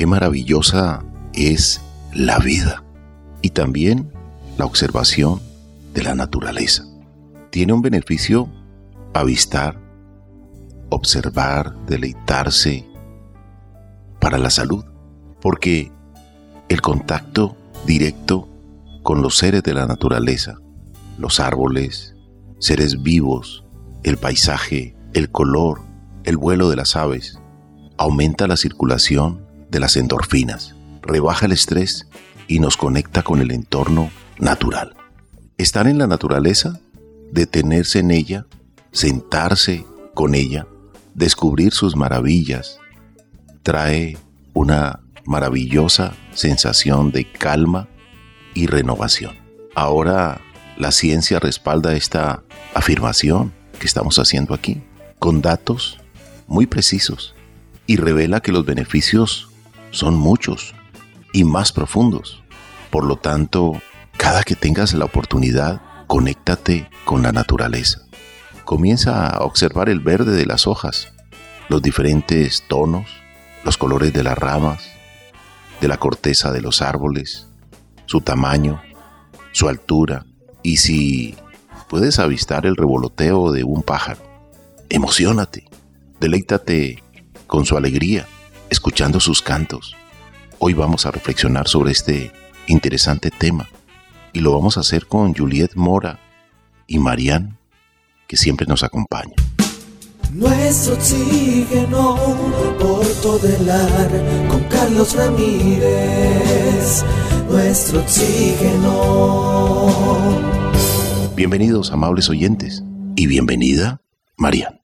qué maravillosa es la vida y también la observación de la naturaleza. Tiene un beneficio avistar, observar, deleitarse para la salud, porque el contacto directo con los seres de la naturaleza, los árboles, seres vivos, el paisaje, el color, el vuelo de las aves, aumenta la circulación de las endorfinas, rebaja el estrés y nos conecta con el entorno natural. Estar en la naturaleza, detenerse en ella, sentarse con ella, descubrir sus maravillas, trae una maravillosa sensación de calma y renovación. Ahora la ciencia respalda esta afirmación que estamos haciendo aquí con datos muy precisos y revela que los beneficios son muchos y más profundos. Por lo tanto, cada que tengas la oportunidad, conéctate con la naturaleza. Comienza a observar el verde de las hojas, los diferentes tonos, los colores de las ramas, de la corteza de los árboles, su tamaño, su altura y si puedes avistar el revoloteo de un pájaro. Emocionate, deleítate con su alegría, escuchando sus cantos. Hoy vamos a reflexionar sobre este interesante tema y lo vamos a hacer con Juliet Mora y Marianne, que siempre nos acompaña. Nuestro oxígeno por todo el ar con Carlos Ramírez. Nuestro oxígeno. Bienvenidos, amables oyentes, y bienvenida, Marianne.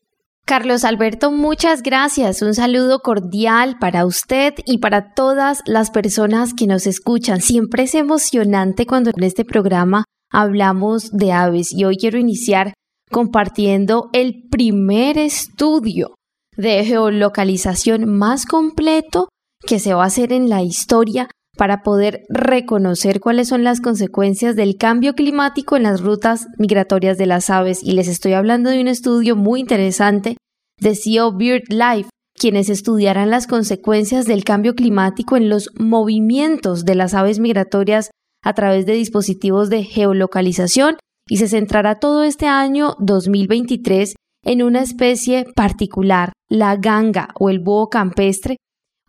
Carlos Alberto, muchas gracias. Un saludo cordial para usted y para todas las personas que nos escuchan. Siempre es emocionante cuando en este programa hablamos de aves y hoy quiero iniciar compartiendo el primer estudio de geolocalización más completo que se va a hacer en la historia para poder reconocer cuáles son las consecuencias del cambio climático en las rutas migratorias de las aves. Y les estoy hablando de un estudio muy interesante de CEO Life, quienes estudiarán las consecuencias del cambio climático en los movimientos de las aves migratorias a través de dispositivos de geolocalización y se centrará todo este año 2023 en una especie particular, la ganga o el búho campestre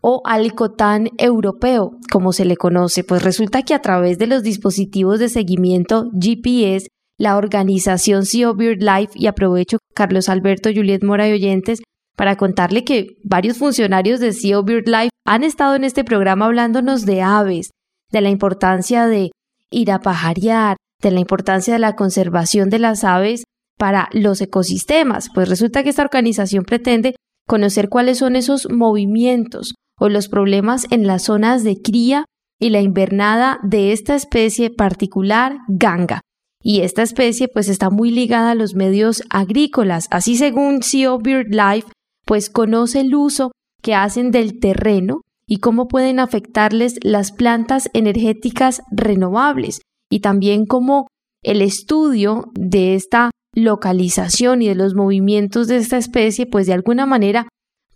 o alcotán europeo, como se le conoce, pues resulta que a través de los dispositivos de seguimiento GPS, la organización CEO BirdLife, y aprovecho Carlos Alberto, Juliet Mora y oyentes, para contarle que varios funcionarios de CEO BirdLife han estado en este programa hablándonos de aves, de la importancia de ir a pajarear, de la importancia de la conservación de las aves para los ecosistemas, pues resulta que esta organización pretende conocer cuáles son esos movimientos o los problemas en las zonas de cría y la invernada de esta especie particular ganga. Y esta especie pues está muy ligada a los medios agrícolas. Así según CEO BirdLife, pues conoce el uso que hacen del terreno y cómo pueden afectarles las plantas energéticas renovables y también cómo el estudio de esta localización y de los movimientos de esta especie, pues de alguna manera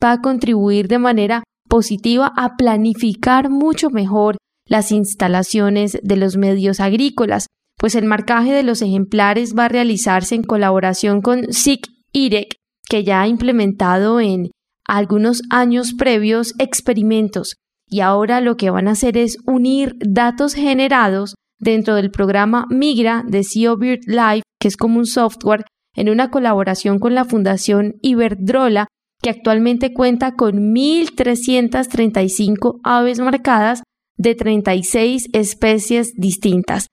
va a contribuir de manera positiva a planificar mucho mejor las instalaciones de los medios agrícolas, pues el marcaje de los ejemplares va a realizarse en colaboración con SIC IREC, que ya ha implementado en algunos años previos experimentos. Y ahora lo que van a hacer es unir datos generados dentro del programa Migra de CEO Life, que es como un software, en una colaboración con la Fundación Iberdrola, que actualmente cuenta con 1.335 aves marcadas de 36 especies distintas.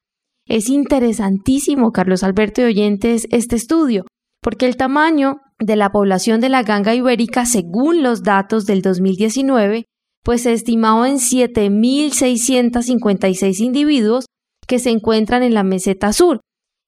Es interesantísimo, Carlos Alberto y oyentes, este estudio, porque el tamaño de la población de la ganga ibérica, según los datos del 2019, pues se estimaba en 7.656 individuos que se encuentran en la meseta sur,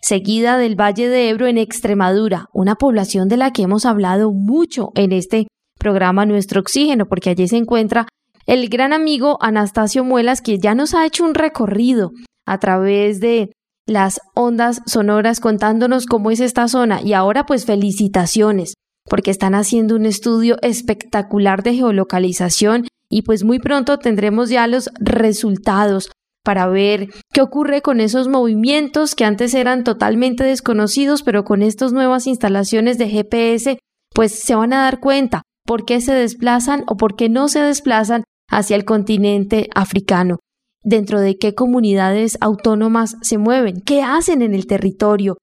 seguida del Valle de Ebro en Extremadura, una población de la que hemos hablado mucho en este programa Nuestro Oxígeno, porque allí se encuentra el gran amigo Anastasio Muelas, que ya nos ha hecho un recorrido a través de las ondas sonoras contándonos cómo es esta zona. Y ahora pues felicitaciones, porque están haciendo un estudio espectacular de geolocalización y pues muy pronto tendremos ya los resultados para ver qué ocurre con esos movimientos que antes eran totalmente desconocidos, pero con estas nuevas instalaciones de GPS, pues se van a dar cuenta por qué se desplazan o por qué no se desplazan hacia el continente africano, dentro de qué comunidades autónomas se mueven, qué hacen en el territorio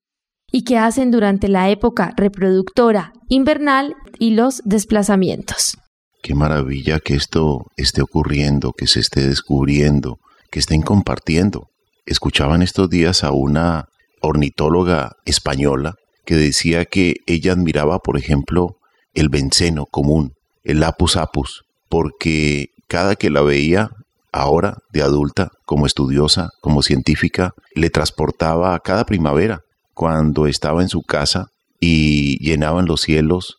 y qué hacen durante la época reproductora invernal y los desplazamientos. Qué maravilla que esto esté ocurriendo, que se esté descubriendo, que estén compartiendo. Escuchaba en estos días a una ornitóloga española que decía que ella admiraba, por ejemplo, el benceno común, el apus apus, porque cada que la veía ahora de adulta, como estudiosa, como científica, le transportaba a cada primavera, cuando estaba en su casa y llenaban los cielos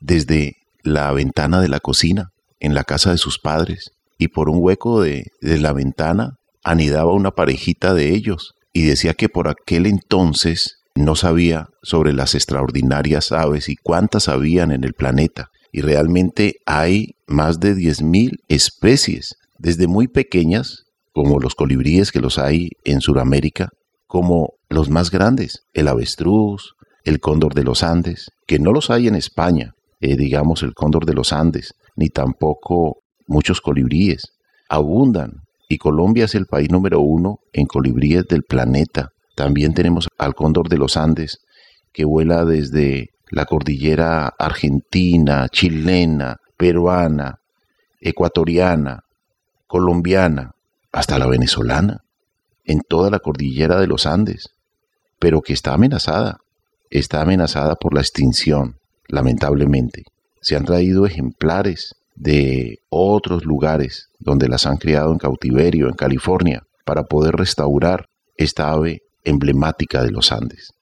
desde la ventana de la cocina, en la casa de sus padres, y por un hueco de, de la ventana anidaba una parejita de ellos, y decía que por aquel entonces no sabía sobre las extraordinarias aves y cuántas habían en el planeta. Y realmente hay más de 10.000 especies, desde muy pequeñas, como los colibríes que los hay en Sudamérica, como los más grandes, el avestruz, el cóndor de los Andes, que no los hay en España, eh, digamos el cóndor de los Andes, ni tampoco muchos colibríes. Abundan y Colombia es el país número uno en colibríes del planeta. También tenemos al cóndor de los Andes, que vuela desde la cordillera argentina, chilena, peruana, ecuatoriana, colombiana, hasta la venezolana, en toda la cordillera de los Andes, pero que está amenazada, está amenazada por la extinción, lamentablemente. Se han traído ejemplares de otros lugares donde las han criado en cautiverio, en California, para poder restaurar esta ave emblemática de los Andes.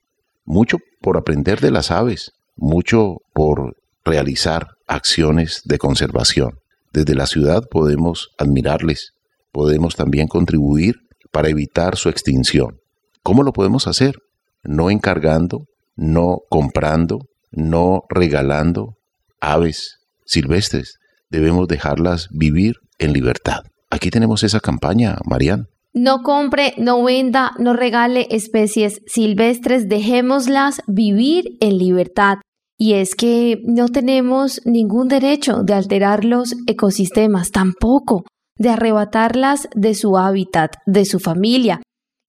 Mucho por aprender de las aves, mucho por realizar acciones de conservación. Desde la ciudad podemos admirarles, podemos también contribuir para evitar su extinción. ¿Cómo lo podemos hacer? No encargando, no comprando, no regalando aves silvestres. Debemos dejarlas vivir en libertad. Aquí tenemos esa campaña, Marian. No compre, no venda, no regale especies silvestres, dejémoslas vivir en libertad. Y es que no tenemos ningún derecho de alterar los ecosistemas, tampoco de arrebatarlas de su hábitat, de su familia.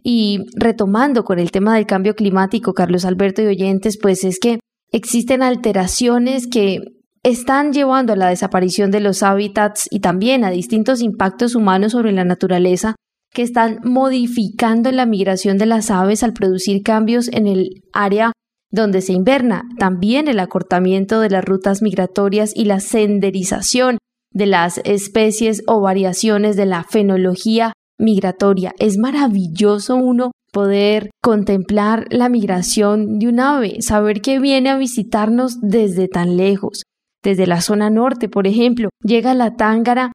Y retomando con el tema del cambio climático, Carlos Alberto y oyentes, pues es que existen alteraciones que están llevando a la desaparición de los hábitats y también a distintos impactos humanos sobre la naturaleza que están modificando la migración de las aves al producir cambios en el área donde se inverna, también el acortamiento de las rutas migratorias y la senderización de las especies o variaciones de la fenología migratoria. Es maravilloso uno poder contemplar la migración de un ave, saber que viene a visitarnos desde tan lejos. Desde la zona norte, por ejemplo, llega la tángara,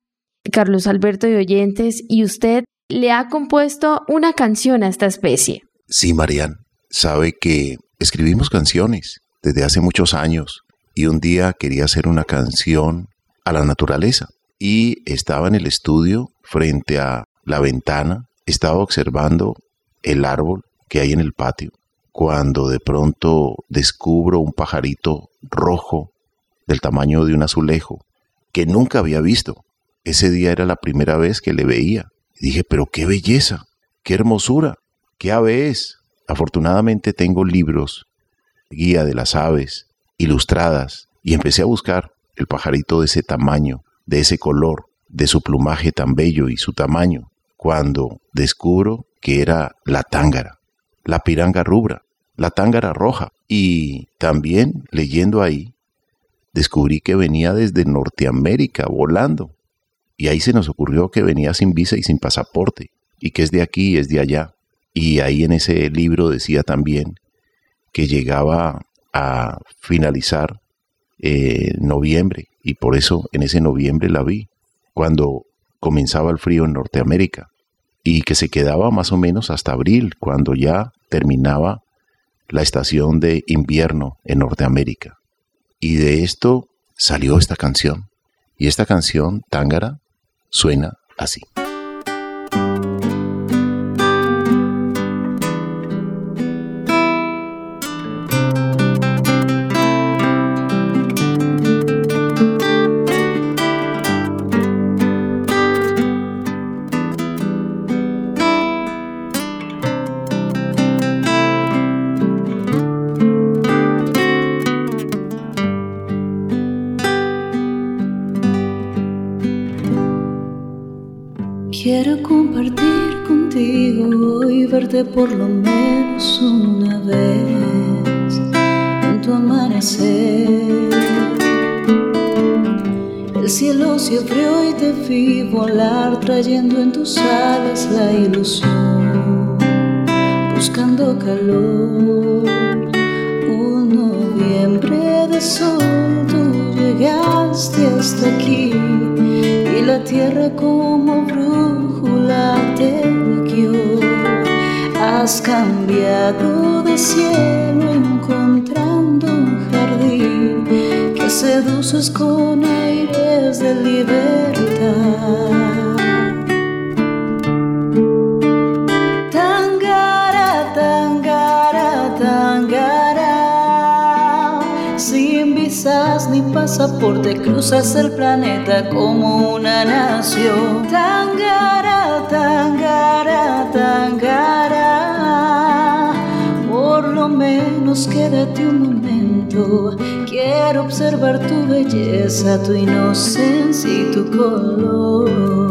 Carlos Alberto y oyentes, y usted le ha compuesto una canción a esta especie. Sí, Marian, sabe que escribimos canciones desde hace muchos años y un día quería hacer una canción a la naturaleza y estaba en el estudio frente a la ventana, estaba observando el árbol que hay en el patio, cuando de pronto descubro un pajarito rojo del tamaño de un azulejo que nunca había visto. Ese día era la primera vez que le veía dije, pero qué belleza, qué hermosura, qué ave es. Afortunadamente tengo libros, guía de las aves, ilustradas, y empecé a buscar el pajarito de ese tamaño, de ese color, de su plumaje tan bello y su tamaño, cuando descubro que era la tángara, la piranga rubra, la tángara roja, y también leyendo ahí, descubrí que venía desde Norteamérica volando, y ahí se nos ocurrió que venía sin visa y sin pasaporte, y que es de aquí y es de allá. Y ahí en ese libro decía también que llegaba a finalizar eh, noviembre, y por eso en ese noviembre la vi, cuando comenzaba el frío en Norteamérica, y que se quedaba más o menos hasta abril, cuando ya terminaba la estación de invierno en Norteamérica. Y de esto salió esta canción. Y esta canción, Tángara, Suena así. Por lo menos una vez en tu amanecer. El cielo se abrió y te vi volar, trayendo en tus alas la ilusión, buscando calor. De cielo encontrando un jardín que seduces con aires de libertad. Tangara, tangara, tangara. Sin visas ni pasaporte cruzas el planeta como una nación. Quédate un momento. Quiero observar tu belleza, tu inocencia y tu color.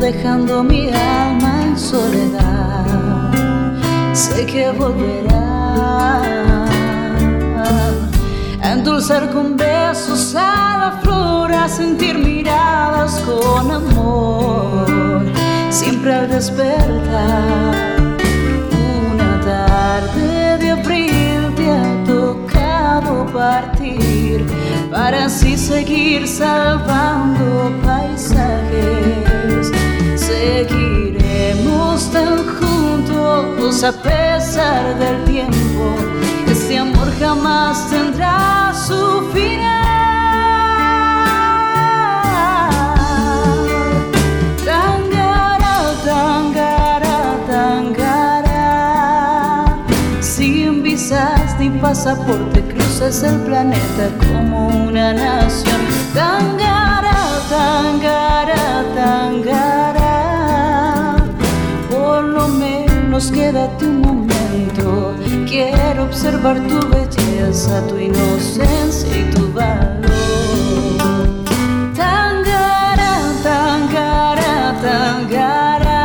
Dejando mi alma en soledad. Sé que volverá a endulzar con besos a la flor, a sentir miradas con amor, siempre al despertar. Una tarde de abril te ha tocado partir para así seguir salvando paisajes. Seguiremos tan juntos a pesar del tiempo. Este amor jamás tendrá su final. Tangara, tangara, tangara. Sin visas ni pasaporte cruzas el planeta como una nación. Tangara, tangara, tangara. Menos quédate un momento. Quiero observar tu belleza, tu inocencia y tu valor. Tangara, tangara, tangara.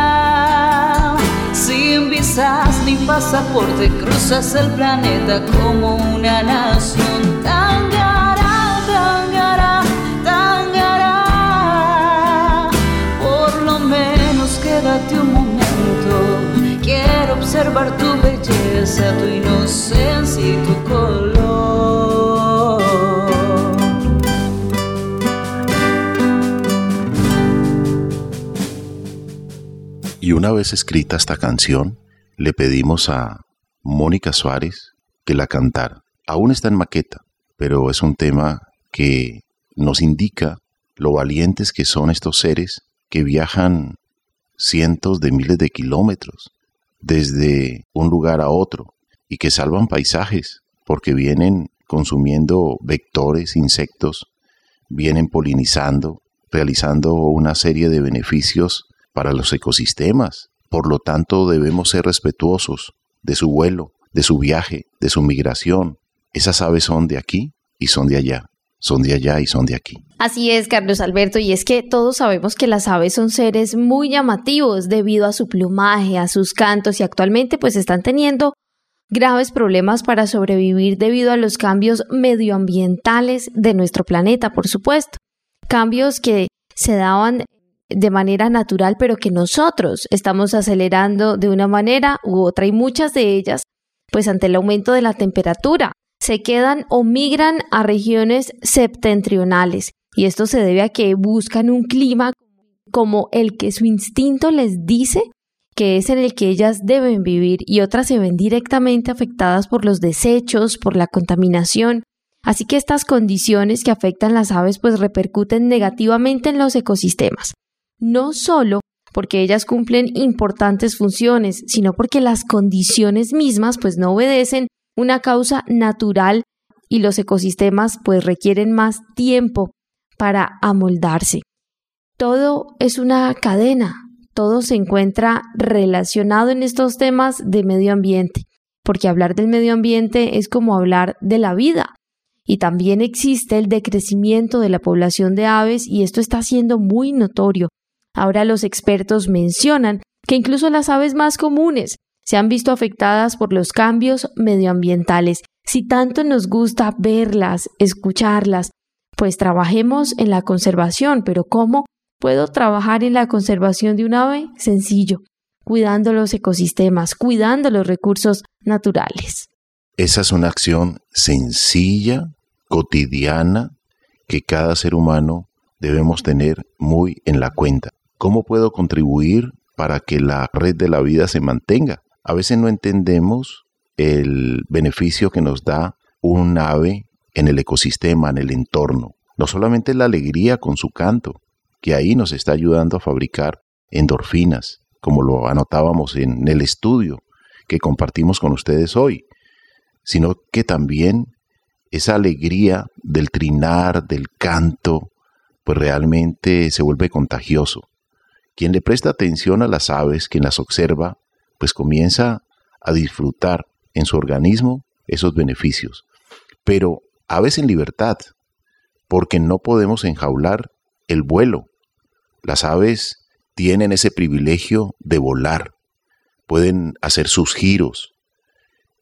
Sin visas ni pasaporte cruzas el planeta como una nación. Quiero observar tu belleza, tu inocencia y tu color. Y una vez escrita esta canción, le pedimos a Mónica Suárez que la cantara. Aún está en maqueta, pero es un tema que nos indica lo valientes que son estos seres que viajan cientos de miles de kilómetros desde un lugar a otro y que salvan paisajes porque vienen consumiendo vectores, insectos, vienen polinizando, realizando una serie de beneficios para los ecosistemas. Por lo tanto, debemos ser respetuosos de su vuelo, de su viaje, de su migración. Esas aves son de aquí y son de allá son de allá y son de aquí. Así es, Carlos Alberto, y es que todos sabemos que las aves son seres muy llamativos debido a su plumaje, a sus cantos y actualmente pues están teniendo graves problemas para sobrevivir debido a los cambios medioambientales de nuestro planeta, por supuesto. Cambios que se daban de manera natural, pero que nosotros estamos acelerando de una manera u otra y muchas de ellas, pues ante el aumento de la temperatura, se quedan o migran a regiones septentrionales y esto se debe a que buscan un clima como el que su instinto les dice que es en el que ellas deben vivir y otras se ven directamente afectadas por los desechos, por la contaminación. Así que estas condiciones que afectan las aves pues repercuten negativamente en los ecosistemas. No solo porque ellas cumplen importantes funciones, sino porque las condiciones mismas pues no obedecen una causa natural y los ecosistemas pues requieren más tiempo para amoldarse. Todo es una cadena, todo se encuentra relacionado en estos temas de medio ambiente, porque hablar del medio ambiente es como hablar de la vida. Y también existe el decrecimiento de la población de aves y esto está siendo muy notorio. Ahora los expertos mencionan que incluso las aves más comunes se han visto afectadas por los cambios medioambientales. Si tanto nos gusta verlas, escucharlas, pues trabajemos en la conservación, pero ¿cómo puedo trabajar en la conservación de un ave? Sencillo, cuidando los ecosistemas, cuidando los recursos naturales. Esa es una acción sencilla, cotidiana, que cada ser humano debemos tener muy en la cuenta. ¿Cómo puedo contribuir para que la red de la vida se mantenga? A veces no entendemos el beneficio que nos da un ave en el ecosistema, en el entorno. No solamente la alegría con su canto, que ahí nos está ayudando a fabricar endorfinas, como lo anotábamos en el estudio que compartimos con ustedes hoy, sino que también esa alegría del trinar, del canto, pues realmente se vuelve contagioso. Quien le presta atención a las aves, quien las observa, pues comienza a disfrutar en su organismo esos beneficios. Pero aves en libertad, porque no podemos enjaular el vuelo. Las aves tienen ese privilegio de volar, pueden hacer sus giros,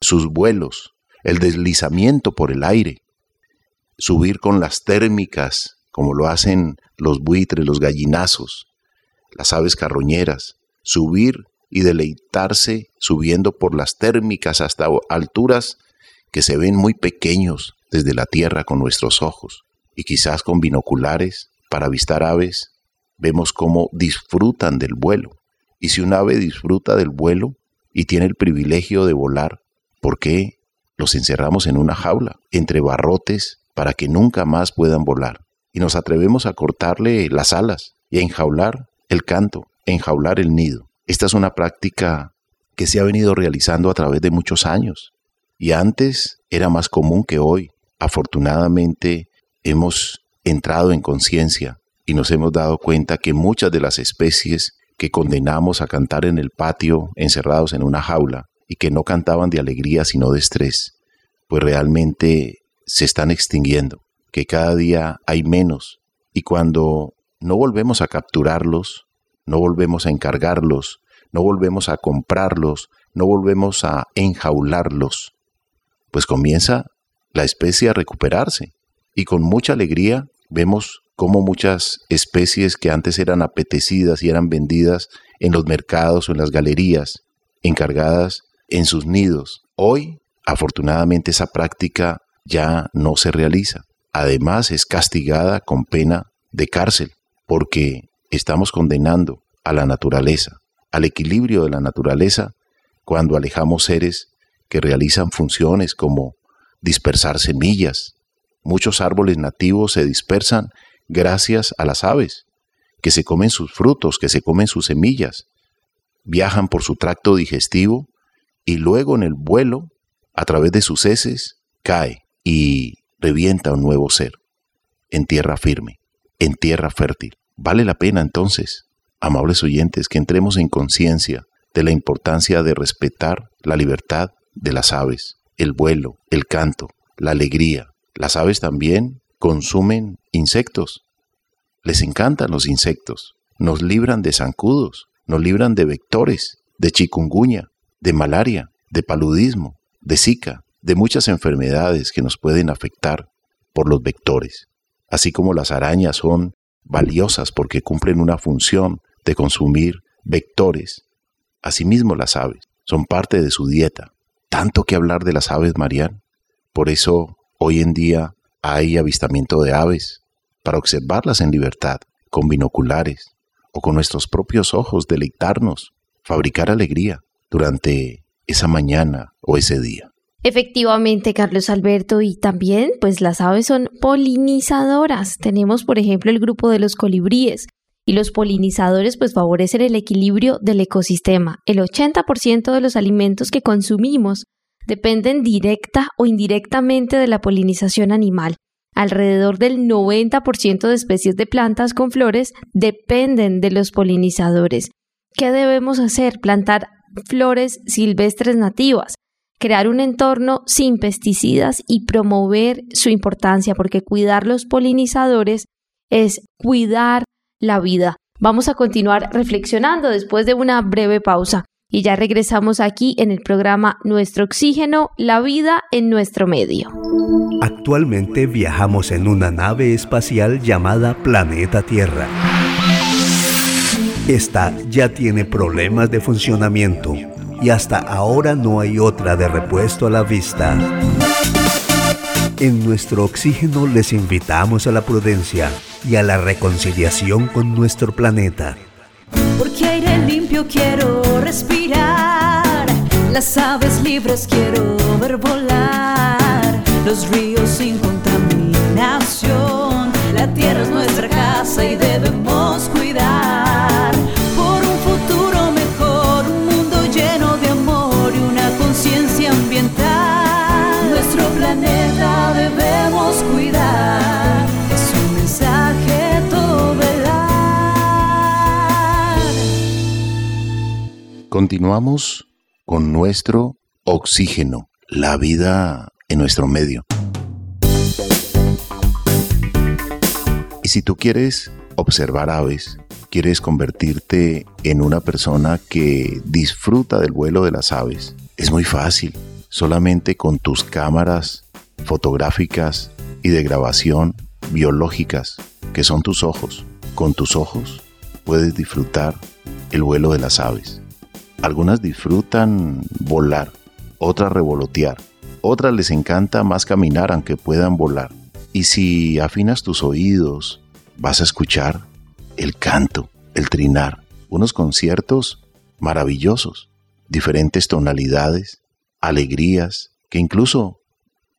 sus vuelos, el deslizamiento por el aire, subir con las térmicas, como lo hacen los buitres, los gallinazos, las aves carroñeras, subir y deleitarse subiendo por las térmicas hasta alturas que se ven muy pequeños desde la tierra con nuestros ojos y quizás con binoculares para avistar aves, vemos cómo disfrutan del vuelo. Y si un ave disfruta del vuelo y tiene el privilegio de volar, ¿por qué los encerramos en una jaula entre barrotes para que nunca más puedan volar? Y nos atrevemos a cortarle las alas y a enjaular el canto, enjaular el nido. Esta es una práctica que se ha venido realizando a través de muchos años y antes era más común que hoy. Afortunadamente hemos entrado en conciencia y nos hemos dado cuenta que muchas de las especies que condenamos a cantar en el patio encerrados en una jaula y que no cantaban de alegría sino de estrés, pues realmente se están extinguiendo, que cada día hay menos y cuando no volvemos a capturarlos, no volvemos a encargarlos, no volvemos a comprarlos, no volvemos a enjaularlos, pues comienza la especie a recuperarse. Y con mucha alegría vemos cómo muchas especies que antes eran apetecidas y eran vendidas en los mercados o en las galerías, encargadas en sus nidos, hoy afortunadamente esa práctica ya no se realiza. Además es castigada con pena de cárcel, porque estamos condenando a la naturaleza, al equilibrio de la naturaleza, cuando alejamos seres que realizan funciones como dispersar semillas. Muchos árboles nativos se dispersan gracias a las aves, que se comen sus frutos, que se comen sus semillas, viajan por su tracto digestivo y luego en el vuelo, a través de sus heces, cae y revienta un nuevo ser en tierra firme, en tierra fértil. Vale la pena entonces, amables oyentes, que entremos en conciencia de la importancia de respetar la libertad de las aves, el vuelo, el canto, la alegría. Las aves también consumen insectos. Les encantan los insectos. Nos libran de zancudos, nos libran de vectores, de chikungunya, de malaria, de paludismo, de Zika, de muchas enfermedades que nos pueden afectar por los vectores. Así como las arañas son valiosas porque cumplen una función de consumir vectores, asimismo las aves son parte de su dieta. Tanto que hablar de las aves, Marian. Por eso hoy en día hay avistamiento de aves para observarlas en libertad, con binoculares o con nuestros propios ojos, deleitarnos, fabricar alegría durante esa mañana o ese día. Efectivamente, Carlos Alberto, y también, pues las aves son polinizadoras. Tenemos, por ejemplo, el grupo de los colibríes, y los polinizadores pues favorecen el equilibrio del ecosistema. El 80% de los alimentos que consumimos dependen directa o indirectamente de la polinización animal. Alrededor del 90% de especies de plantas con flores dependen de los polinizadores. ¿Qué debemos hacer? Plantar flores silvestres nativas, crear un entorno sin pesticidas y promover su importancia, porque cuidar los polinizadores es cuidar la vida. Vamos a continuar reflexionando después de una breve pausa y ya regresamos aquí en el programa Nuestro Oxígeno, la vida en nuestro medio. Actualmente viajamos en una nave espacial llamada Planeta Tierra. Esta ya tiene problemas de funcionamiento y hasta ahora no hay otra de repuesto a la vista. En nuestro oxígeno les invitamos a la prudencia y a la reconciliación con nuestro planeta. Porque aire limpio quiero respirar, las aves libres quiero ver volar, los ríos sin contaminación, la tierra es nuestra casa y debemos planeta debemos cuidar. Continuamos con nuestro oxígeno, la vida en nuestro medio. Y si tú quieres observar aves, quieres convertirte en una persona que disfruta del vuelo de las aves, es muy fácil. Solamente con tus cámaras fotográficas y de grabación biológicas, que son tus ojos, con tus ojos puedes disfrutar el vuelo de las aves. Algunas disfrutan volar, otras revolotear, otras les encanta más caminar aunque puedan volar. Y si afinas tus oídos, vas a escuchar el canto, el trinar, unos conciertos maravillosos, diferentes tonalidades, alegrías, que incluso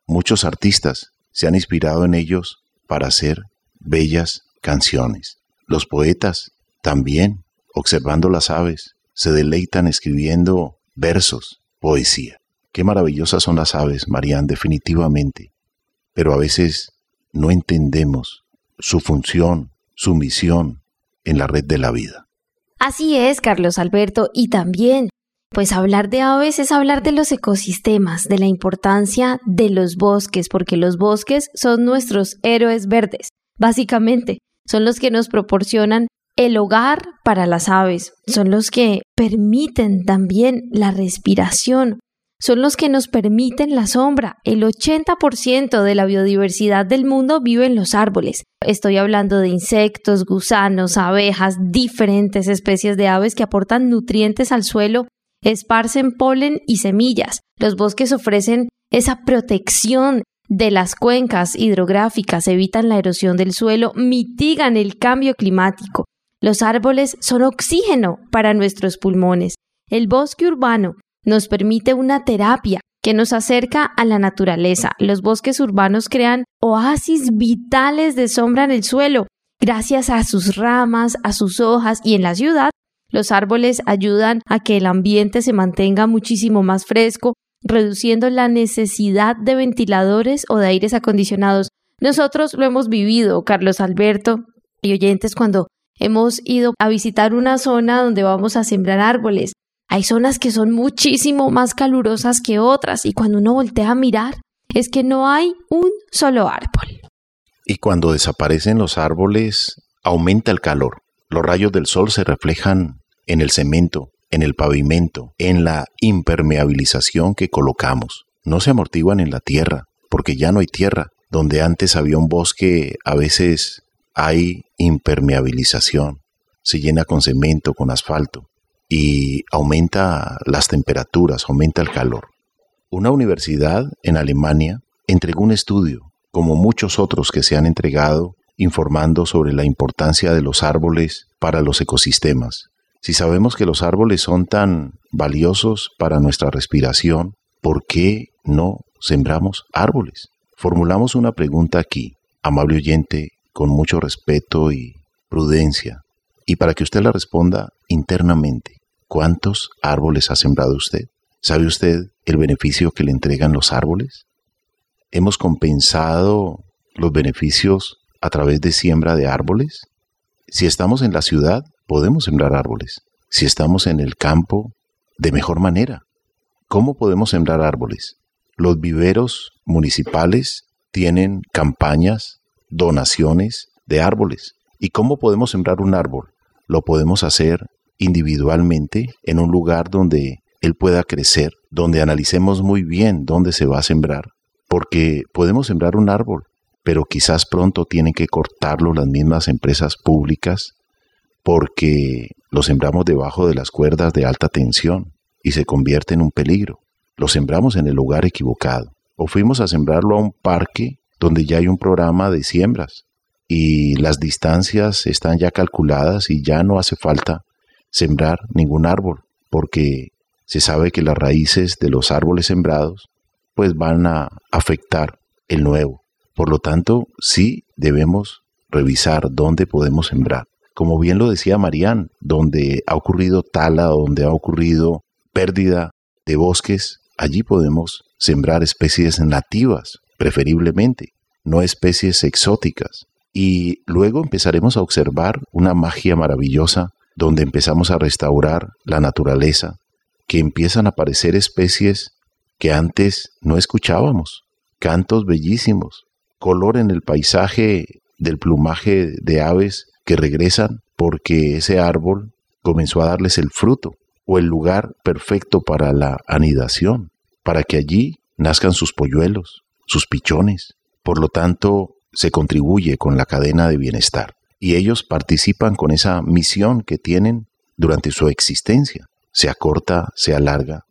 muchos artistas se han inspirado en ellos para hacer bellas canciones. Los poetas también, observando las aves, se deleitan escribiendo versos, poesía. Qué maravillosas son las aves, Marían, definitivamente. Pero a veces no entendemos su función, su misión en la red de la vida. Así es, Carlos Alberto, y también, pues hablar de aves es hablar de los ecosistemas, de la importancia de los bosques, porque los bosques son nuestros héroes verdes, básicamente, son los que nos proporcionan el hogar para las aves, son los que permiten también la respiración, son los que nos permiten la sombra. El 80% de la biodiversidad del mundo vive en los árboles. Estoy hablando de insectos, gusanos, abejas, diferentes especies de aves que aportan nutrientes al suelo, esparcen polen y semillas. Los bosques ofrecen esa protección de las cuencas hidrográficas, evitan la erosión del suelo, mitigan el cambio climático. Los árboles son oxígeno para nuestros pulmones. El bosque urbano nos permite una terapia que nos acerca a la naturaleza. Los bosques urbanos crean oasis vitales de sombra en el suelo. Gracias a sus ramas, a sus hojas y en la ciudad, los árboles ayudan a que el ambiente se mantenga muchísimo más fresco, reduciendo la necesidad de ventiladores o de aires acondicionados. Nosotros lo hemos vivido, Carlos Alberto y oyentes, cuando Hemos ido a visitar una zona donde vamos a sembrar árboles. Hay zonas que son muchísimo más calurosas que otras y cuando uno voltea a mirar es que no hay un solo árbol. Y cuando desaparecen los árboles, aumenta el calor. Los rayos del sol se reflejan en el cemento, en el pavimento, en la impermeabilización que colocamos. no se amortiguan en la tierra, porque ya no hay tierra. Donde antes había un bosque, a veces hay impermeabilización, se llena con cemento, con asfalto, y aumenta las temperaturas, aumenta el calor. Una universidad en Alemania entregó un estudio, como muchos otros que se han entregado, informando sobre la importancia de los árboles para los ecosistemas. Si sabemos que los árboles son tan valiosos para nuestra respiración, ¿por qué no sembramos árboles? Formulamos una pregunta aquí, amable oyente, con mucho respeto y prudencia, y para que usted la responda internamente. ¿Cuántos árboles ha sembrado usted? ¿Sabe usted el beneficio que le entregan los árboles? ¿Hemos compensado los beneficios a través de siembra de árboles? Si estamos en la ciudad, podemos sembrar árboles. Si estamos en el campo, de mejor manera. ¿Cómo podemos sembrar árboles? Los viveros municipales tienen campañas, donaciones de árboles. ¿Y cómo podemos sembrar un árbol? Lo podemos hacer individualmente en un lugar donde él pueda crecer, donde analicemos muy bien dónde se va a sembrar, porque podemos sembrar un árbol, pero quizás pronto tienen que cortarlo las mismas empresas públicas porque lo sembramos debajo de las cuerdas de alta tensión y se convierte en un peligro. Lo sembramos en el lugar equivocado. O fuimos a sembrarlo a un parque donde ya hay un programa de siembras y las distancias están ya calculadas y ya no hace falta sembrar ningún árbol porque se sabe que las raíces de los árboles sembrados pues van a afectar el nuevo. Por lo tanto, sí debemos revisar dónde podemos sembrar. Como bien lo decía Marían, donde ha ocurrido tala, donde ha ocurrido pérdida de bosques, allí podemos sembrar especies nativas, preferiblemente, no especies exóticas. Y luego empezaremos a observar una magia maravillosa donde empezamos a restaurar la naturaleza, que empiezan a aparecer especies que antes no escuchábamos, cantos bellísimos, color en el paisaje del plumaje de aves que regresan porque ese árbol comenzó a darles el fruto o el lugar perfecto para la anidación, para que allí nazcan sus polluelos, sus pichones. Por lo tanto, se contribuye con la cadena de bienestar y ellos participan con esa misión que tienen durante su existencia. Se acorta, se alarga,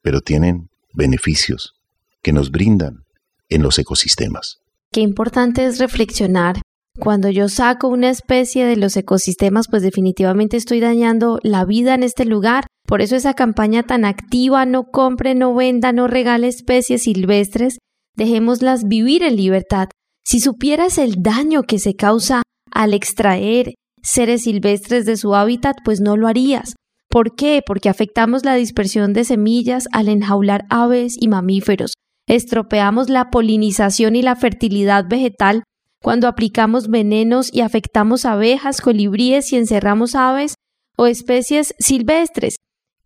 pero tienen beneficios que nos brindan en los ecosistemas. Qué importante es reflexionar. Cuando yo saco una especie de los ecosistemas, pues definitivamente estoy dañando la vida en este lugar. Por eso esa campaña tan activa, no compre, no venda, no regale especies silvestres, dejémoslas vivir en libertad. Si supieras el daño que se causa al extraer seres silvestres de su hábitat, pues no lo harías. ¿Por qué? Porque afectamos la dispersión de semillas al enjaular aves y mamíferos. Estropeamos la polinización y la fertilidad vegetal cuando aplicamos venenos y afectamos abejas, colibríes y encerramos aves o especies silvestres.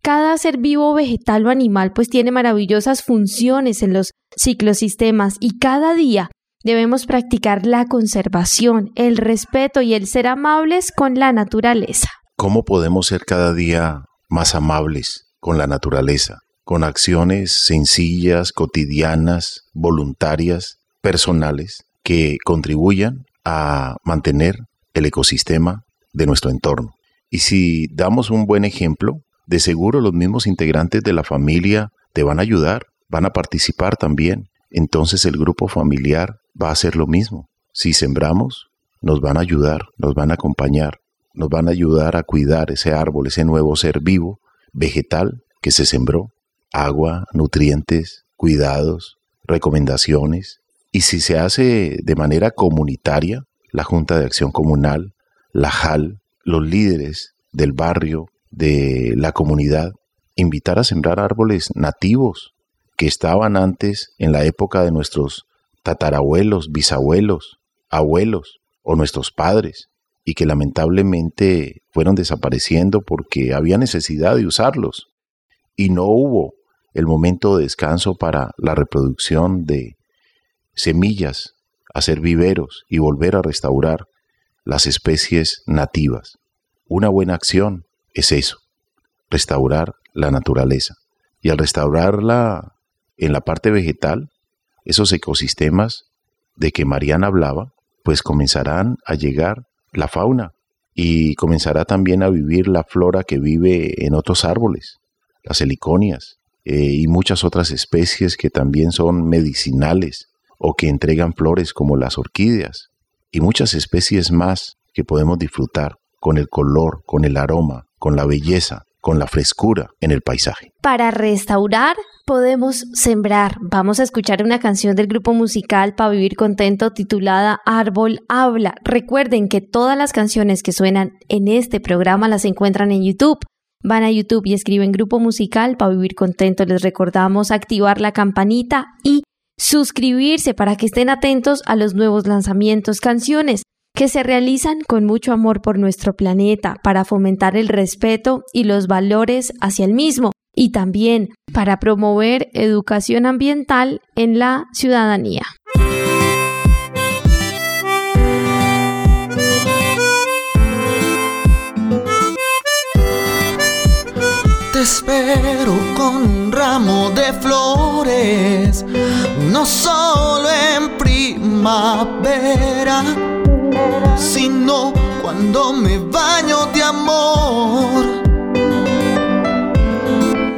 Cada ser vivo, vegetal o animal pues tiene maravillosas funciones en los ciclosistemas y cada día debemos practicar la conservación, el respeto y el ser amables con la naturaleza. ¿Cómo podemos ser cada día más amables con la naturaleza? Con acciones sencillas, cotidianas, voluntarias, personales, que contribuyan a mantener el ecosistema de nuestro entorno. Y si damos un buen ejemplo, de seguro los mismos integrantes de la familia te van a ayudar, van a participar también. Entonces el grupo familiar va a hacer lo mismo. Si sembramos, nos van a ayudar, nos van a acompañar nos van a ayudar a cuidar ese árbol, ese nuevo ser vivo, vegetal que se sembró. Agua, nutrientes, cuidados, recomendaciones. Y si se hace de manera comunitaria, la Junta de Acción Comunal, la JAL, los líderes del barrio, de la comunidad, invitar a sembrar árboles nativos que estaban antes en la época de nuestros tatarabuelos, bisabuelos, abuelos o nuestros padres y que lamentablemente fueron desapareciendo porque había necesidad de usarlos. Y no hubo el momento de descanso para la reproducción de semillas, hacer viveros y volver a restaurar las especies nativas. Una buena acción es eso, restaurar la naturaleza. Y al restaurarla en la parte vegetal, esos ecosistemas de que Mariana hablaba, pues comenzarán a llegar la fauna y comenzará también a vivir la flora que vive en otros árboles, las heliconias eh, y muchas otras especies que también son medicinales o que entregan flores como las orquídeas y muchas especies más que podemos disfrutar con el color, con el aroma, con la belleza, con la frescura en el paisaje. Para restaurar podemos sembrar. Vamos a escuchar una canción del grupo musical Para Vivir Contento titulada Árbol Habla. Recuerden que todas las canciones que suenan en este programa las encuentran en YouTube. Van a YouTube y escriben grupo musical para vivir contento. Les recordamos activar la campanita y suscribirse para que estén atentos a los nuevos lanzamientos, canciones que se realizan con mucho amor por nuestro planeta para fomentar el respeto y los valores hacia el mismo y también para promover educación ambiental en la ciudadanía. Espero con un ramo de flores, no solo en primavera, sino cuando me baño de amor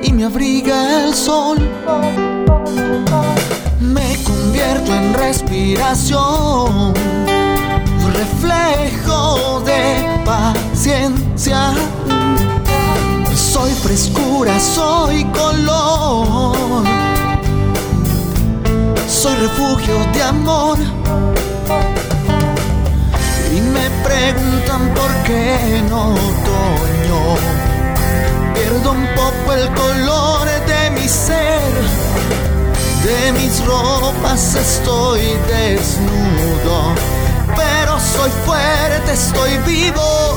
y me abriga el sol. Me convierto en respiración, reflejo de paciencia soy frescura, soy color. Soy refugio de amor. Y me preguntan por qué en otoño pierdo un poco el color de mi ser. De mis ropas estoy desnudo, pero soy fuerte, estoy vivo.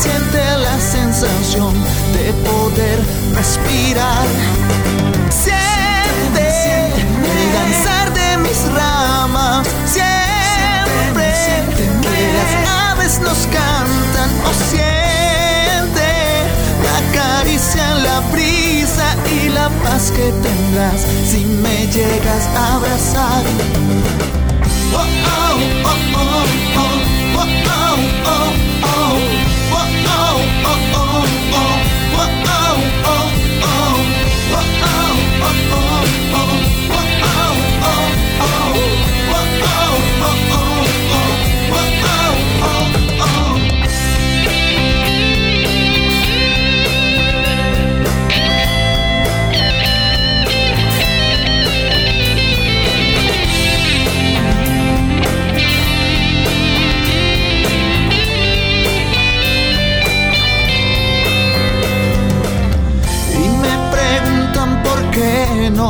Siente la sensación de poder respirar. Siente el danzar de mis ramas, siempre que las aves nos cantan o siente la caricia la brisa y la paz que tendrás si me llegas a abrazar. Oh, oh, oh, oh, oh, oh, oh. oh, oh, oh, oh. oh.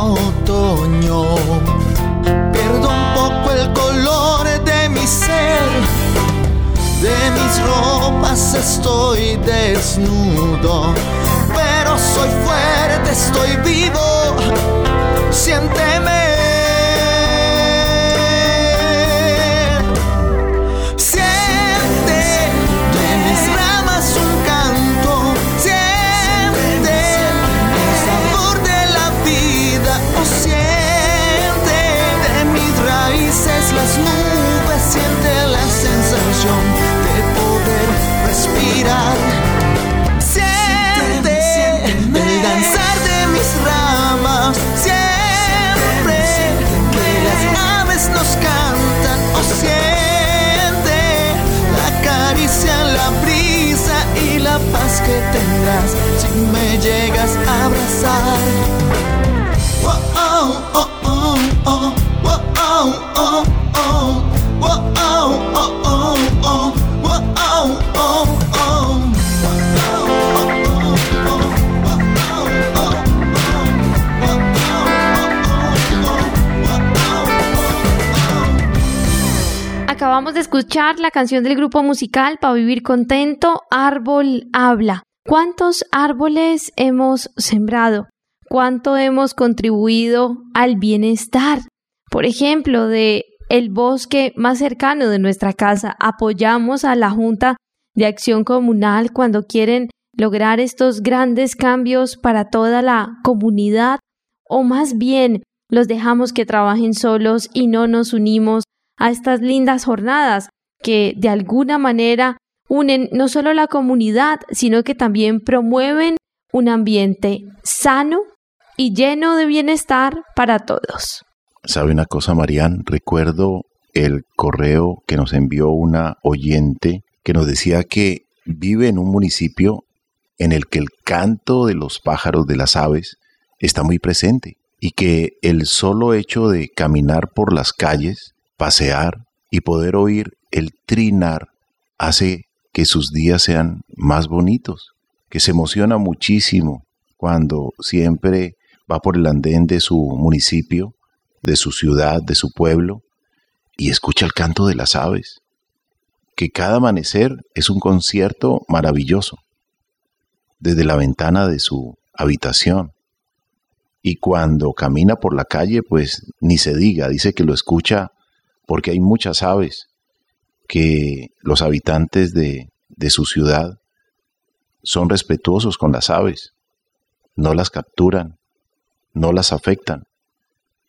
otoño. Pierdo un poco el color de mi ser, de mis ropas estoy desnudo, pero soy fuerte, estoy vivo escuchar la canción del grupo musical Para Vivir Contento, Árbol Habla. ¿Cuántos árboles hemos sembrado? ¿Cuánto hemos contribuido al bienestar? Por ejemplo, de el bosque más cercano de nuestra casa. Apoyamos a la Junta de Acción Comunal cuando quieren lograr estos grandes cambios para toda la comunidad o más bien los dejamos que trabajen solos y no nos unimos a estas lindas jornadas que de alguna manera unen no solo la comunidad, sino que también promueven un ambiente sano y lleno de bienestar para todos. ¿Sabe una cosa, Marían? Recuerdo el correo que nos envió una oyente que nos decía que vive en un municipio en el que el canto de los pájaros, de las aves, está muy presente y que el solo hecho de caminar por las calles, pasear y poder oír el trinar hace que sus días sean más bonitos, que se emociona muchísimo cuando siempre va por el andén de su municipio, de su ciudad, de su pueblo, y escucha el canto de las aves, que cada amanecer es un concierto maravilloso desde la ventana de su habitación. Y cuando camina por la calle, pues ni se diga, dice que lo escucha porque hay muchas aves que los habitantes de, de su ciudad son respetuosos con las aves, no las capturan, no las afectan,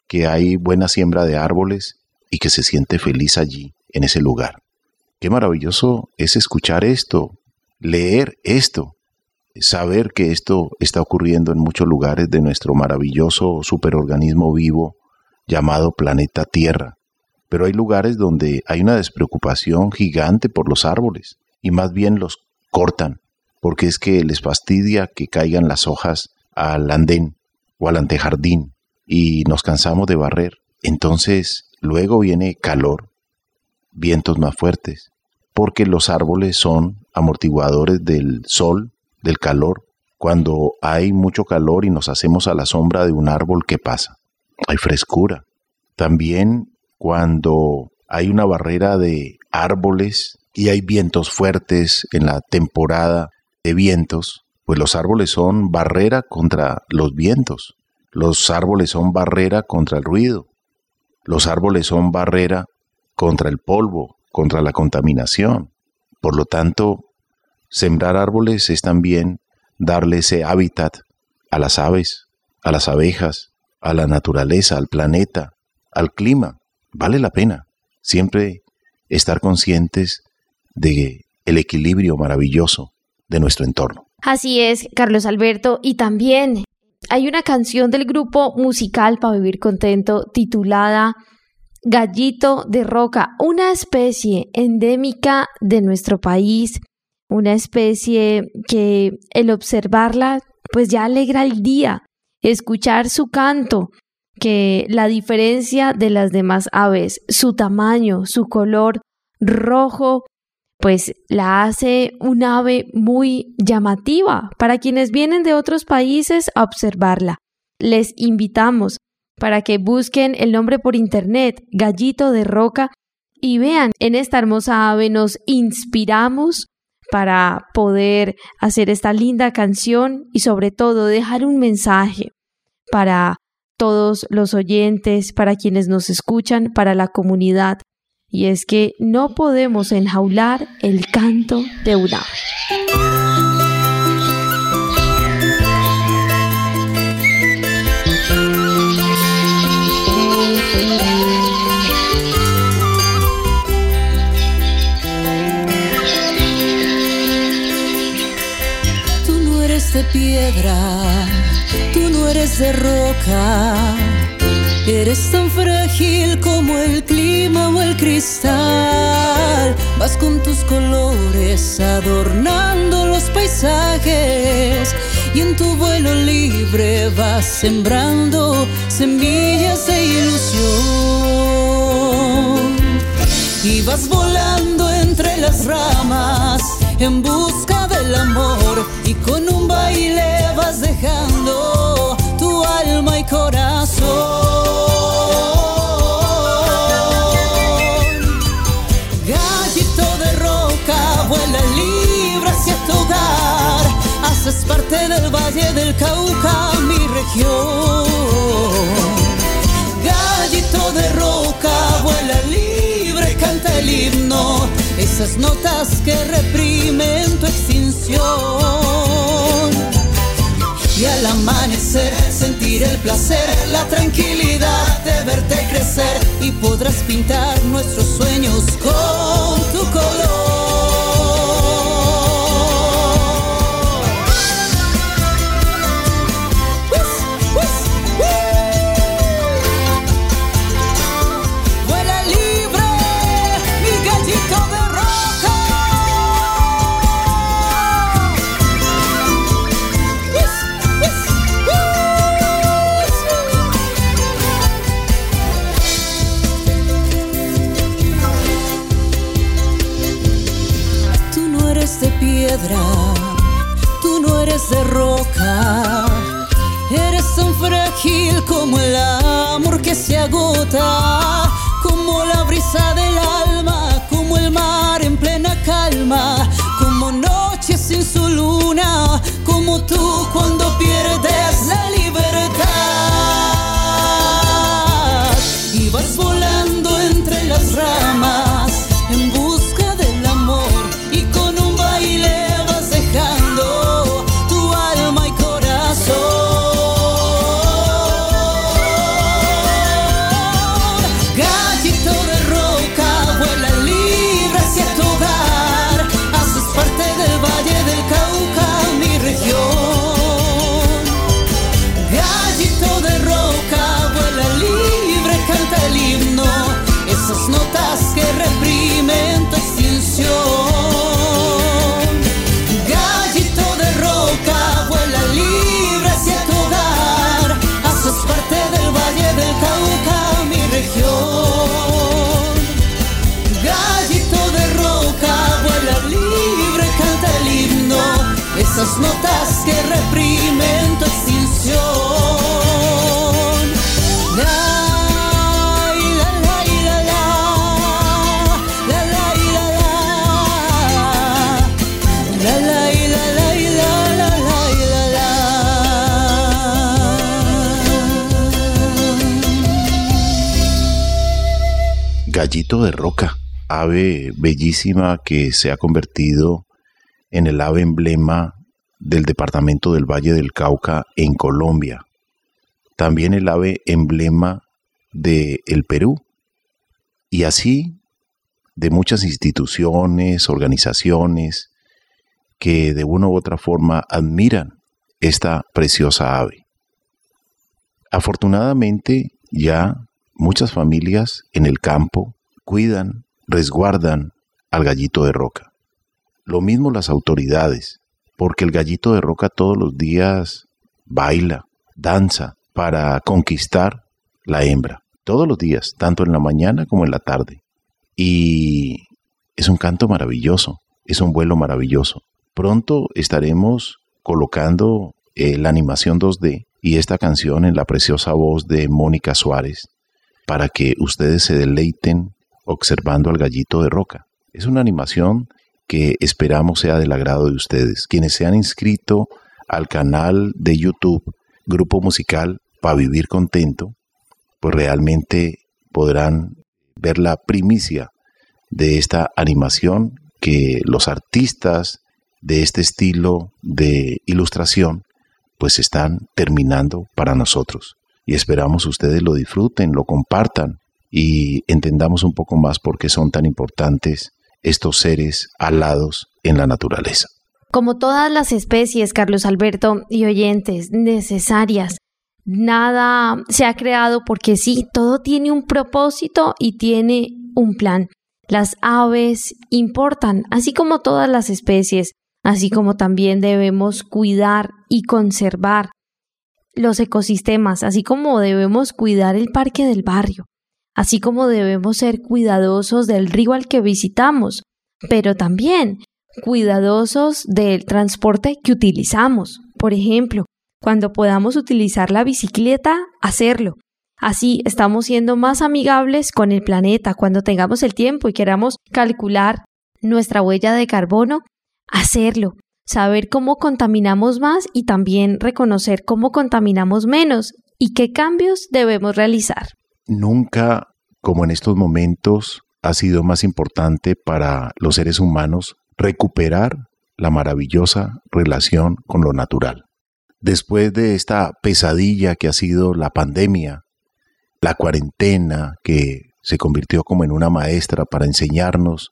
que hay buena siembra de árboles y que se siente feliz allí, en ese lugar. Qué maravilloso es escuchar esto, leer esto, saber que esto está ocurriendo en muchos lugares de nuestro maravilloso superorganismo vivo llamado planeta Tierra. Pero hay lugares donde hay una despreocupación gigante por los árboles y más bien los cortan, porque es que les fastidia que caigan las hojas al andén o al antejardín y nos cansamos de barrer. Entonces luego viene calor, vientos más fuertes, porque los árboles son amortiguadores del sol del calor. Cuando hay mucho calor y nos hacemos a la sombra de un árbol, ¿qué pasa? Hay frescura. También cuando hay una barrera de árboles y hay vientos fuertes en la temporada de vientos, pues los árboles son barrera contra los vientos. Los árboles son barrera contra el ruido. Los árboles son barrera contra el polvo, contra la contaminación. Por lo tanto, Sembrar árboles es también darle ese hábitat a las aves, a las abejas, a la naturaleza, al planeta, al clima. Vale la pena siempre estar conscientes de el equilibrio maravilloso de nuestro entorno. Así es, Carlos Alberto, y también hay una canción del grupo musical para vivir contento titulada Gallito de Roca, una especie endémica de nuestro país una especie que el observarla pues ya alegra el día, escuchar su canto, que la diferencia de las demás aves, su tamaño, su color rojo, pues la hace un ave muy llamativa para quienes vienen de otros países a observarla. Les invitamos para que busquen el nombre por internet, gallito de roca, y vean, en esta hermosa ave nos inspiramos para poder hacer esta linda canción y sobre todo dejar un mensaje para todos los oyentes, para quienes nos escuchan, para la comunidad. Y es que no podemos enjaular el canto de un de piedra, tú no eres de roca. Eres tan frágil como el clima o el cristal. Vas con tus colores adornando los paisajes y en tu vuelo libre vas sembrando semillas de ilusión. Y vas volando entre las ramas en busca amor y con un baile vas dejando tu alma y corazón. Gallito de roca, vuela libre hacia tu hogar, haces parte del Valle del Cauca, mi región. Gallito de roca, vuela libre, canta el himno, esas notas que reprimen tu extinción. Y al amanecer sentir el placer, la tranquilidad de verte crecer y podrás pintar nuestros sueños con tu color. guitar sus notas que reprimen tu extinción. La gallito de roca, ave bellísima que se ha convertido en el ave emblema del departamento del Valle del Cauca en Colombia. También el ave emblema de el Perú. Y así de muchas instituciones, organizaciones que de una u otra forma admiran esta preciosa ave. Afortunadamente ya muchas familias en el campo cuidan, resguardan al gallito de roca. Lo mismo las autoridades, porque el gallito de roca todos los días baila, danza para conquistar la hembra. Todos los días, tanto en la mañana como en la tarde. Y es un canto maravilloso, es un vuelo maravilloso. Pronto estaremos colocando eh, la animación 2D y esta canción en la preciosa voz de Mónica Suárez para que ustedes se deleiten observando al gallito de roca. Es una animación que esperamos sea del agrado de ustedes. Quienes se han inscrito al canal de YouTube Grupo Musical para Vivir Contento, pues realmente podrán ver la primicia de esta animación que los artistas de este estilo de ilustración pues están terminando para nosotros. Y esperamos ustedes lo disfruten, lo compartan y entendamos un poco más por qué son tan importantes estos seres alados en la naturaleza. Como todas las especies, Carlos Alberto y oyentes, necesarias. Nada se ha creado porque sí, todo tiene un propósito y tiene un plan. Las aves importan, así como todas las especies, así como también debemos cuidar y conservar los ecosistemas, así como debemos cuidar el parque del barrio así como debemos ser cuidadosos del río al que visitamos, pero también cuidadosos del transporte que utilizamos. Por ejemplo, cuando podamos utilizar la bicicleta, hacerlo. Así estamos siendo más amigables con el planeta. Cuando tengamos el tiempo y queramos calcular nuestra huella de carbono, hacerlo. saber cómo contaminamos más y también reconocer cómo contaminamos menos y qué cambios debemos realizar. Nunca, como en estos momentos, ha sido más importante para los seres humanos recuperar la maravillosa relación con lo natural. Después de esta pesadilla que ha sido la pandemia, la cuarentena que se convirtió como en una maestra para enseñarnos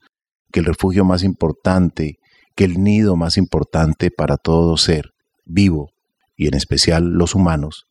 que el refugio más importante, que el nido más importante para todo ser vivo, y en especial los humanos,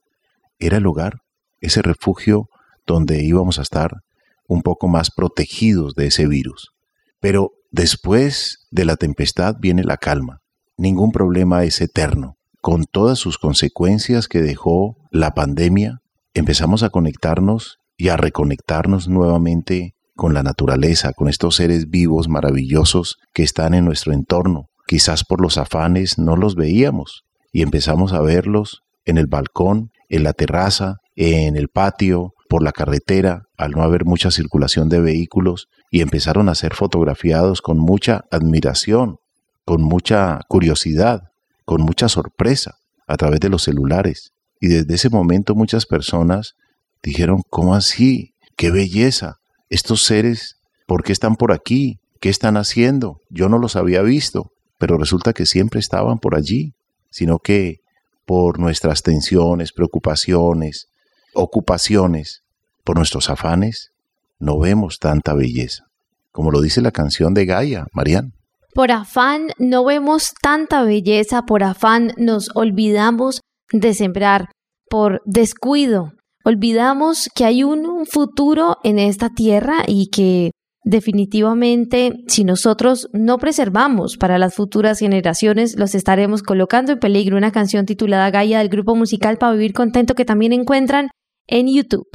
era el hogar, ese refugio donde íbamos a estar un poco más protegidos de ese virus. Pero después de la tempestad viene la calma. Ningún problema es eterno. Con todas sus consecuencias que dejó la pandemia, empezamos a conectarnos y a reconectarnos nuevamente con la naturaleza, con estos seres vivos maravillosos que están en nuestro entorno. Quizás por los afanes no los veíamos y empezamos a verlos en el balcón, en la terraza, en el patio, por la carretera, al no haber mucha circulación de vehículos, y empezaron a ser fotografiados con mucha admiración, con mucha curiosidad, con mucha sorpresa a través de los celulares. Y desde ese momento muchas personas dijeron, ¿cómo así? ¡Qué belleza! Estos seres, ¿por qué están por aquí? ¿Qué están haciendo? Yo no los había visto, pero resulta que siempre estaban por allí, sino que por nuestras tensiones, preocupaciones, ocupaciones, por nuestros afanes, no vemos tanta belleza. Como lo dice la canción de Gaia, Marian. Por afán no vemos tanta belleza, por afán nos olvidamos de sembrar, por descuido olvidamos que hay un, futuro en esta tierra y que definitivamente si nosotros no preservamos para las futuras generaciones, los estaremos colocando en peligro. Una canción titulada Gaia del grupo musical Para Vivir Contento que también encuentran en YouTube.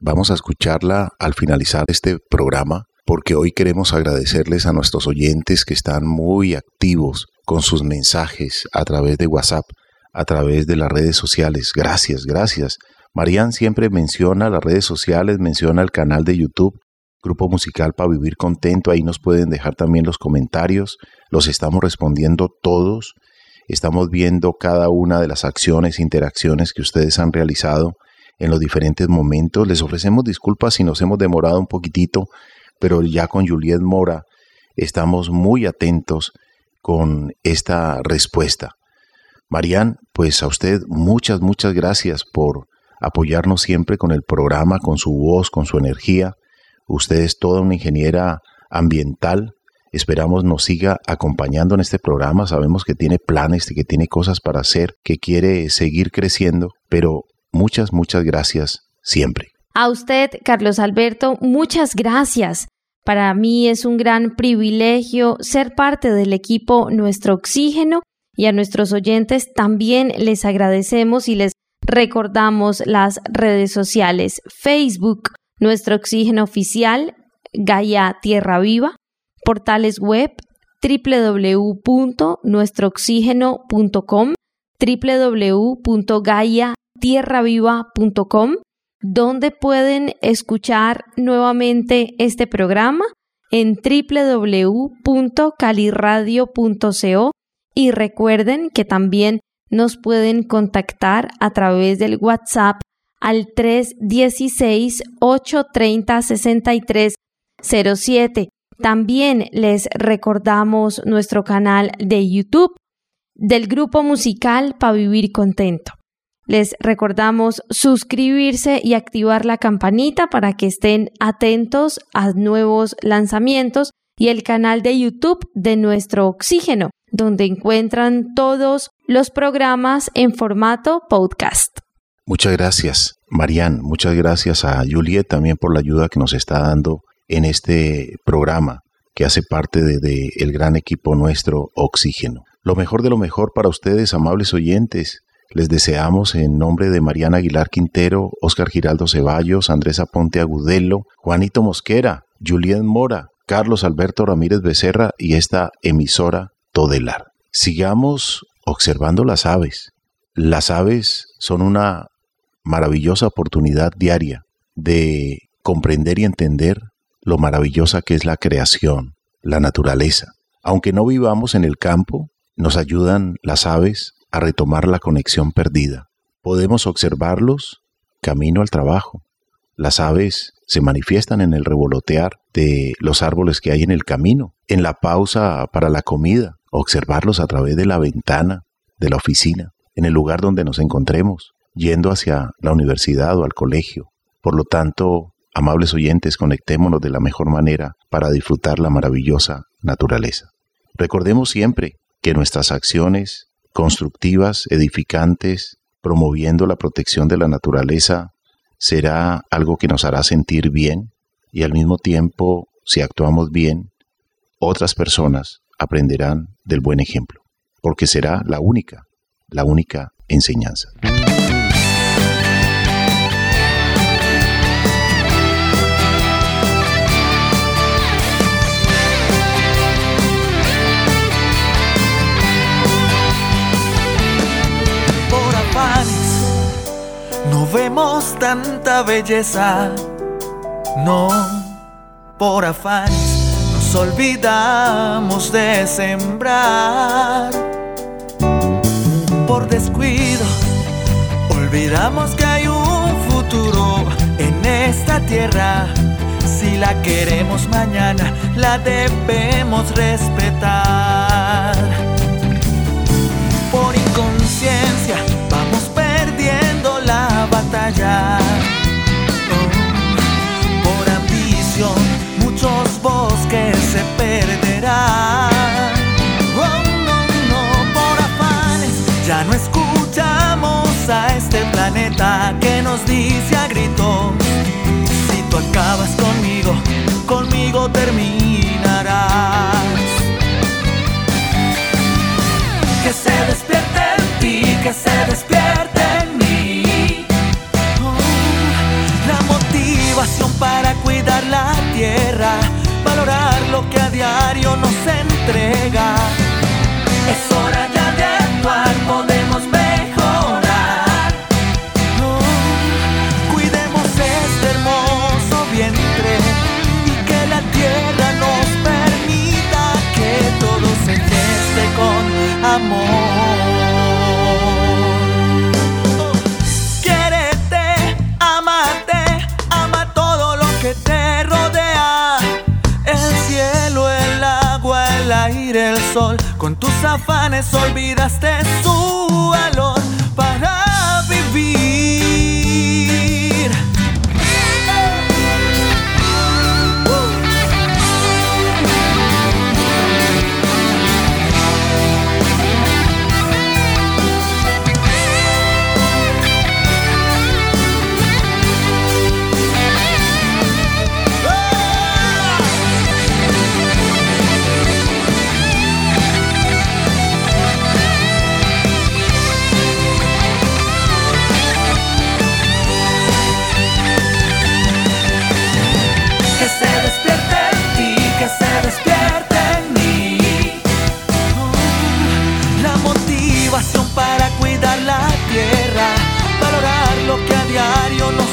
Vamos a escucharla al finalizar este programa porque hoy queremos agradecerles a nuestros oyentes que están muy activos con sus mensajes a través de WhatsApp, a través de las redes sociales. Gracias, gracias. Marían siempre menciona las redes sociales, menciona el canal de YouTube, Grupo Musical para Vivir Contento. Ahí nos pueden dejar también los comentarios. Los estamos respondiendo todos. Estamos viendo cada una de las acciones, interacciones que ustedes han realizado en los diferentes momentos. Les ofrecemos disculpas si nos hemos demorado un poquitito, pero ya con Juliet Mora estamos muy atentos con esta respuesta. Marían, pues a usted muchas, muchas gracias por apoyarnos siempre con el programa, con su voz, con su energía. Usted es toda una ingeniera ambiental. Esperamos nos siga acompañando en este programa. Sabemos que tiene planes, que tiene cosas para hacer, que quiere seguir creciendo, pero muchas, muchas gracias siempre. A usted, Carlos Alberto, muchas gracias. Para mí es un gran privilegio ser parte del equipo Nuestro Oxígeno y a nuestros oyentes también les agradecemos y les recordamos las redes sociales Facebook, nuestro oxígeno oficial, Gaia Tierra Viva, portales web www.nuestrooxígeno.com, www.gaiatierraviva.com, donde pueden escuchar nuevamente este programa en www.caliradio.co y recuerden que también nos pueden contactar a través del WhatsApp al 316-830-6307. También les recordamos nuestro canal de YouTube del grupo musical para vivir contento. Les recordamos suscribirse y activar la campanita para que estén atentos a nuevos lanzamientos y el canal de YouTube de nuestro oxígeno donde encuentran todos los programas en formato podcast. Muchas gracias, Marian. Muchas gracias a Juliet también por la ayuda que nos está dando en este programa que hace parte del de, el gran equipo nuestro Oxígeno. Lo mejor de lo mejor para ustedes, amables oyentes. Les deseamos en nombre de Mariana Aguilar Quintero, Oscar Giraldo Ceballos, Andrés Aponte Agudelo, Juanito Mosquera, Juliet Mora, Carlos Alberto Ramírez Becerra y esta emisora todelar. Sigamos observando las aves. Las aves son una maravillosa oportunidad diaria de comprender y entender lo maravillosa que es la creación, la naturaleza. Aunque no vivamos en el campo, Nos ayudan las aves a retomar la conexión perdida. Podemos observarlos camino al trabajo. Las aves se manifiestan en el revolotear de los árboles que hay en el camino, en la pausa para la comida, observarlos a través de la ventana de la oficina, en el lugar donde nos encontremos, yendo hacia la universidad o al colegio. Por lo tanto, amables oyentes, conectémonos de la mejor manera para disfrutar la maravillosa naturaleza. Recordemos siempre que nuestras acciones constructivas, edificantes, promoviendo la protección de la naturaleza, será algo que nos hará sentir bien y al mismo tiempo, si actuamos bien, otras personas aprenderán del buen ejemplo, porque será la única, la única enseñanza. Vemos tanta belleza, no, por afanes nos olvidamos de sembrar. Por descuido, olvidamos que hay un futuro en esta tierra. Si la queremos mañana, la debemos respetar. Oh, por ambición, muchos bosques se perderán. Oh, no, no, por afanes, ya no escuchamos a este planeta que nos dice a gritos: Si tú acabas conmigo, conmigo terminarás. Que se despierte en ti, que se despierte la tierra, valorar lo que a diario nos entrega. Es hora ya de actuar, Con tus afanes olvidaste su valor para vivir. lo que a diario nos